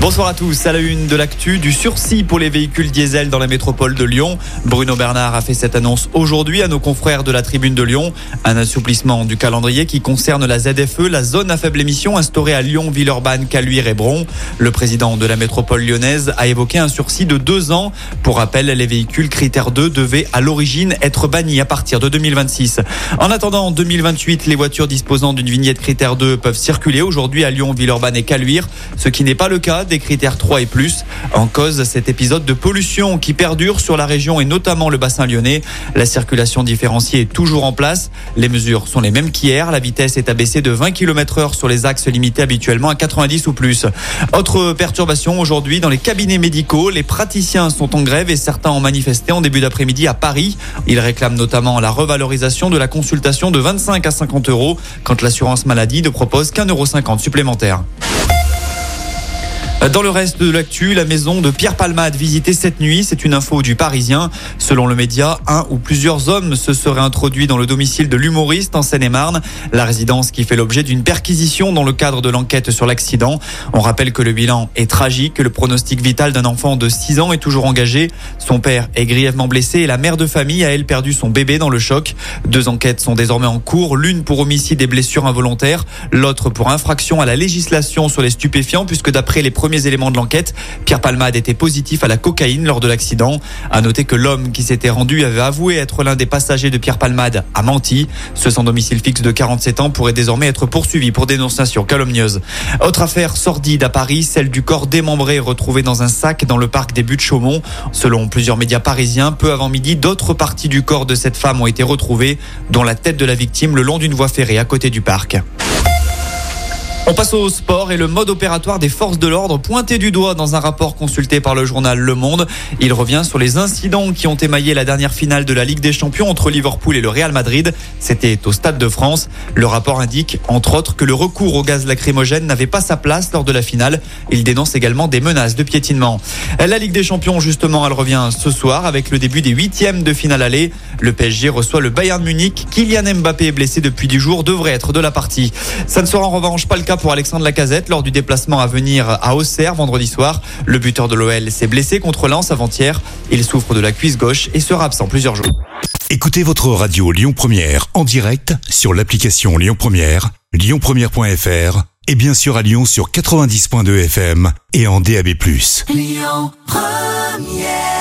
Bonsoir à tous. À la une de l'actu, du sursis pour les véhicules diesel dans la métropole de Lyon. Bruno Bernard a fait cette annonce aujourd'hui à nos confrères de la tribune de Lyon. Un assouplissement du calendrier qui concerne la ZFE, la zone à faible émission instaurée à Lyon, Villeurbanne, Caluire et Bron. Le président de la métropole lyonnaise a évoqué un sursis de deux ans. Pour rappel, les véhicules critères 2 devaient à l'origine être bannis à partir de 2026. En attendant, en 2028, les voitures disposant d'une vignette critère 2 peuvent circuler aujourd'hui à Lyon, Villeurbanne et Caluire, ce qui n'est pas le cas des critères 3 et plus. En cause, cet épisode de pollution qui perdure sur la région et notamment le bassin lyonnais. La circulation différenciée est toujours en place. Les mesures sont les mêmes qu'hier. La vitesse est abaissée de 20 km heure sur les axes limités habituellement à 90 ou plus. Autre perturbation aujourd'hui dans les cabinets médicaux. Les praticiens sont en grève et certains ont manifesté en début d'après-midi à Paris. Ils réclament notamment la revalorisation de la consultation de 25 à 50 euros quand l'assurance maladie ne propose qu'un euro 50 supplémentaire. Dans le reste de l'actu, la maison de Pierre Palmade visitée cette nuit. C'est une info du Parisien. Selon le média, un ou plusieurs hommes se seraient introduits dans le domicile de l'humoriste en Seine-et-Marne. La résidence qui fait l'objet d'une perquisition dans le cadre de l'enquête sur l'accident. On rappelle que le bilan est tragique, que le pronostic vital d'un enfant de 6 ans est toujours engagé. Son père est grièvement blessé et la mère de famille a elle perdu son bébé dans le choc. Deux enquêtes sont désormais en cours, l'une pour homicide et blessures involontaires, l'autre pour infraction à la législation sur les stupéfiants puisque d'après les premiers premiers éléments de l'enquête, Pierre Palmade était positif à la cocaïne lors de l'accident. À noter que l'homme qui s'était rendu avait avoué être l'un des passagers de Pierre Palmade a menti. Ce sans domicile fixe de 47 ans pourrait désormais être poursuivi pour dénonciation calomnieuse. Autre affaire sordide à Paris, celle du corps démembré retrouvé dans un sac dans le parc des Buttes-Chaumont. Selon plusieurs médias parisiens, peu avant midi, d'autres parties du corps de cette femme ont été retrouvées, dont la tête de la victime le long d'une voie ferrée à côté du parc. On passe au sport et le mode opératoire des forces de l'ordre pointé du doigt dans un rapport consulté par le journal Le Monde. Il revient sur les incidents qui ont émaillé la dernière finale de la Ligue des Champions entre Liverpool et le Real Madrid. C'était au Stade de France. Le rapport indique, entre autres, que le recours au gaz lacrymogène n'avait pas sa place lors de la finale. Il dénonce également des menaces de piétinement. La Ligue des Champions, justement, elle revient ce soir avec le début des huitièmes de finale aller. Le PSG reçoit le Bayern Munich. Kylian Mbappé blessé depuis 10 jours, devrait être de la partie. Ça ne sera en revanche pas le cas pour Alexandre Lacazette lors du déplacement à venir à Auxerre vendredi soir. Le buteur de l'OL s'est blessé contre Lens avant-hier. Il souffre de la cuisse gauche et sera absent plusieurs jours. Écoutez votre radio Lyon Première en direct sur l'application Lyon Première, lyonpremière.fr et bien sûr à Lyon sur 90.2 FM et en DAB+. Lyon Première